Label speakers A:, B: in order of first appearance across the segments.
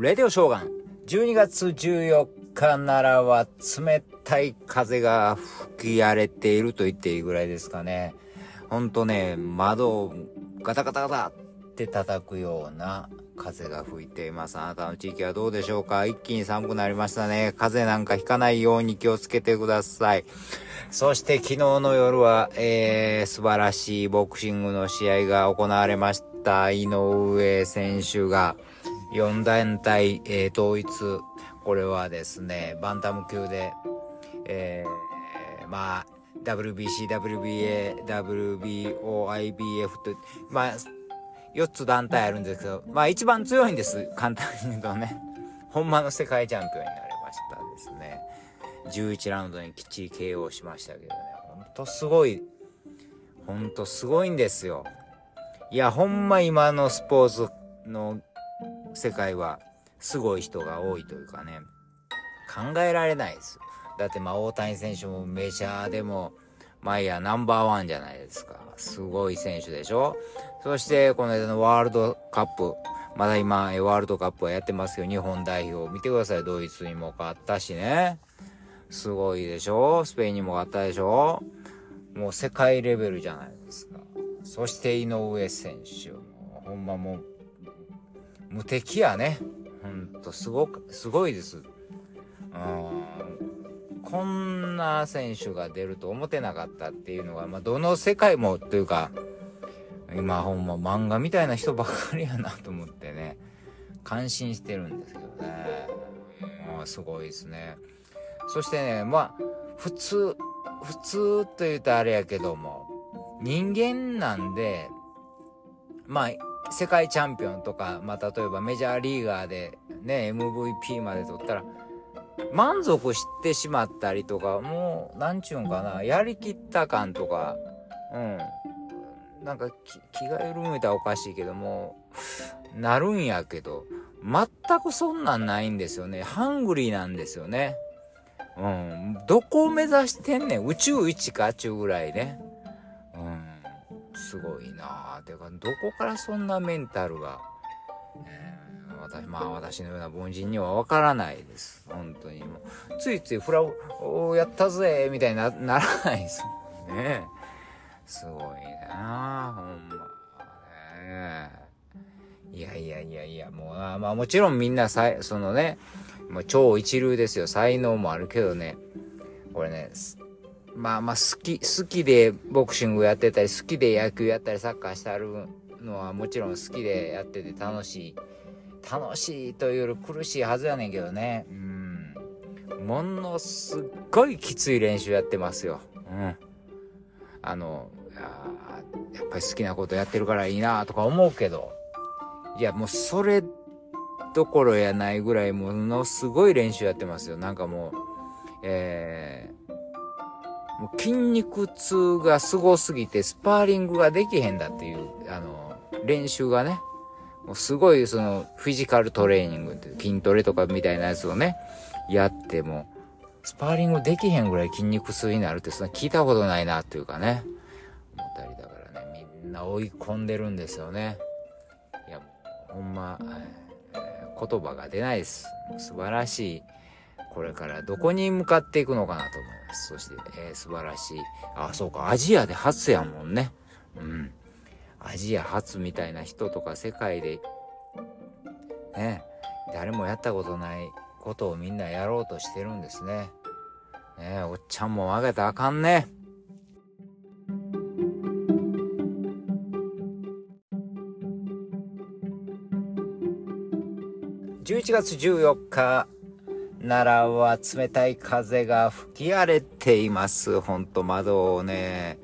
A: レディオショーガン。12月14日ならは冷たい風が吹き荒れていると言っていいぐらいですかね。ほんとね、窓をガタガタガタって叩くような風が吹いています。あなたの地域はどうでしょうか？一気に寒くなりましたね。風邪なんかひかないように気をつけてください。そして昨日の夜は、えー、素晴らしいボクシングの試合が行われました。井上選手が4団体、えー、統一。これはですね、バンタム級で、えー、まあ、WBC、WBA、WBO、IBF と、まあ、4つ団体あるんですけど、まあ一番強いんです。簡単に言うとね。ほんまの世界チャンピオンになりましたですね。11ラウンドにきっちり KO しましたけどね。ほんとすごい。ほんとすごいんですよ。いや、ほんま今のスポーツの世界はすごい人が多いというかね。考えられないです。だってまあ大谷選手もメジャーでも、まあいやナンバーワンじゃないですか。すごい選手でしょ？そしてこの間のワールドカップ、まだ今ワールドカップはやってますけど、日本代表見てください。ドイツにも勝ったしね。すごいでしょ？スペインにも勝ったでしょ？もう世界レベルじゃないですか。そして井上選手。ほんまもう、無敵やね。ほんと、すごく、すごいです。うん。こんな選手が出ると思ってなかったっていうのが、まあ、どの世界もというか、今ほんま漫画みたいな人ばっかりやなと思ってね、感心してるんですけどね。まあ、すごいですね。そしてね、まあ、普通、普通と言うとあれやけども、人間なんで、まあ、世界チャンピオンとか、まあ、例えばメジャーリーガーでね、MVP まで取ったら、満足してしまったりとか、もう、なんちゅうんかな、やりきった感とか、うん。なんか気が緩めたらおかしいけども、なるんやけど、全くそんなんないんですよね。ハングリーなんですよね。うん。どこを目指してんねん。宇宙一かっちゅうぐらいね。すごいなぁ。てか、どこからそんなメンタルが、えー、私、まあ私のような凡人にはわからないです。本当にもう。ついついフラをやったぜみたいになならないです。ねすごいなほんま。ねいやいやいやいや、もう、あまあもちろんみんなさい、そのね、もう超一流ですよ。才能もあるけどね。これね、まあまあ好き、好きでボクシングやってたり、好きで野球やったり、サッカーしてあるのはもちろん好きでやってて楽しい。楽しいというより苦しいはずやねんけどね。うん。ものすっごいきつい練習やってますよ。うん。あの、やっぱり好きなことやってるからいいなとか思うけど、いやもうそれどころやないぐらいものすごい練習やってますよ。なんかもう、えー、もう筋肉痛がすごすぎてスパーリングができへんだっていう、あの、練習がね、もうすごいそのフィジカルトレーニングって筋トレとかみたいなやつをね、やっても、スパーリングできへんぐらい筋肉痛になるってそんな聞いたことないなっていうかね、思ったりだからね、みんな追い込んでるんですよね。いや、ほんまえ、言葉が出ないです。素晴らしい。これからどこに向かっていくのかなと思います。そして、えー、素晴らしい。あ、そうか、アジアで初やもんね。うん。アジア初みたいな人とか世界で、ね、誰もやったことないことをみんなやろうとしてるんですね。ねおっちゃんも分けたらあかんね。11月14日、奈良は冷たい風が吹き荒れています。ほんと窓をね、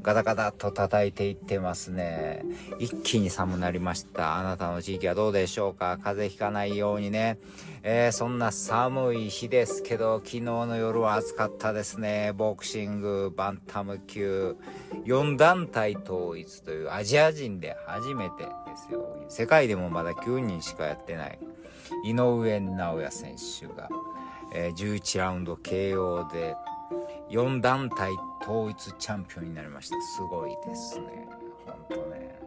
A: ガタガタと叩いていってますね。一気に寒くなりました。あなたの地域はどうでしょうか？風邪ひかないようにね。えー、そんな寒い日ですけど、昨日の夜は暑かったですね。ボクシング、バンタム級、4団体統一というアジア人で初めてですよ。世界でもまだ9人しかやってない。井上尚弥選手が、えー、11ラウンド KO で4団体統一チャンピオンになりましたすごいですねほんとね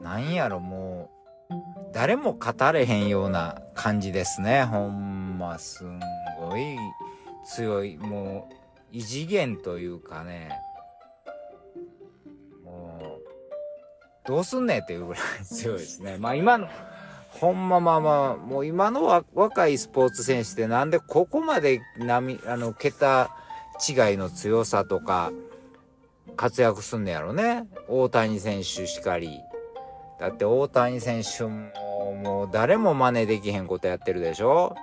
A: なんやろもう誰も語れへんような感じですね。ほんま、すんごい強い、もう、異次元というかね、どうすんねんっていうぐらい強いですね。まあ今の、ほんままあまあ、もう今の若いスポーツ選手ってなんでここまで波、あの、桁違いの強さとか、活躍すんねやろね。大谷選手しかり。だって大谷選手も、もう誰も真似できへんことやってるでしょ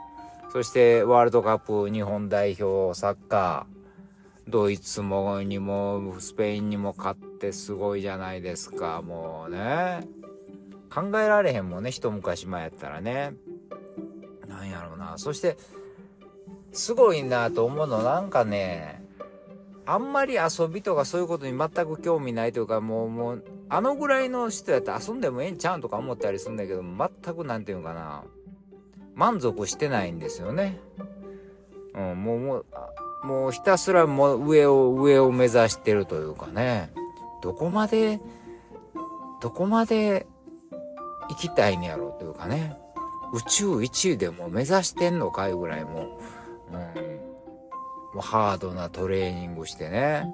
A: そしてワールドカップ日本代表サッカー、ドイツもにもスペインにも勝っってすごいじゃないですか、もうね。考えられへんもんね、一昔前やったらね。なんやろうな。そして、すごいなと思うのなんかね、あんまり遊びとかそういうことに全く興味ないというか、もう、もう、あのぐらいの人やったら遊んでもええんちゃうんとか思ったりするんだけど、全くなんていうのかな、満足してないんですよね。うん、もう、もう、もうひたすらもう上を、上を目指してるというかね、どこまで、どこまで行きたいんやろうというかね、宇宙一位でも目指してんのかいぐらいもう、うん、もうハードなトレーニングしてね、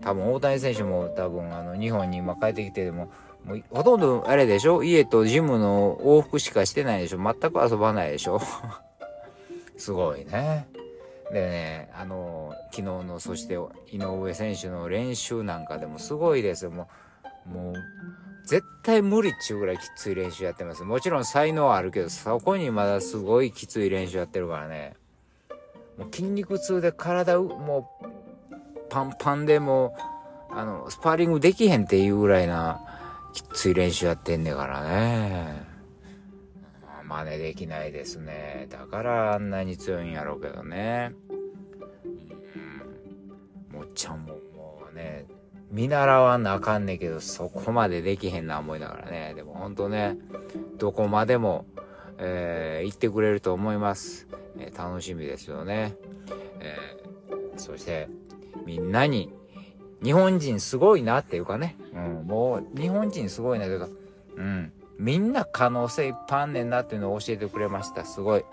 A: 多分大谷選手も多分あの日本に今帰ってきてでも、もうほとんどあれでしょ？家とジムの往復しかしてないでしょ？全く遊ばないでしょ？すごいね。でね、あの、昨日の、そして井上選手の練習なんかでもすごいですよ。もう、もう、絶対無理っちゅうぐらいきつい練習やってます。もちろん才能はあるけど、そこにまだすごいきつい練習やってるからね。もう筋肉痛で体、もう、パンパンでもう、あの、スパーリングできへんっていうぐらいな、きつい練習やってんねからね。真似できないですね。だからあんなに強いんやろうけどね。うん。もっちゃんももうね、見習わなあかんねんけど、そこまでできへんな思いながらね。でもほんとね、どこまでも、えー、行ってくれると思います。えー、楽しみですよね。えー、そして、みんなに、日本人すごいなっていうかね、うん、もう日本人すごいなというか、うん、みんな可能性いっぱいあんねんなっていうのを教えてくれました。すごい。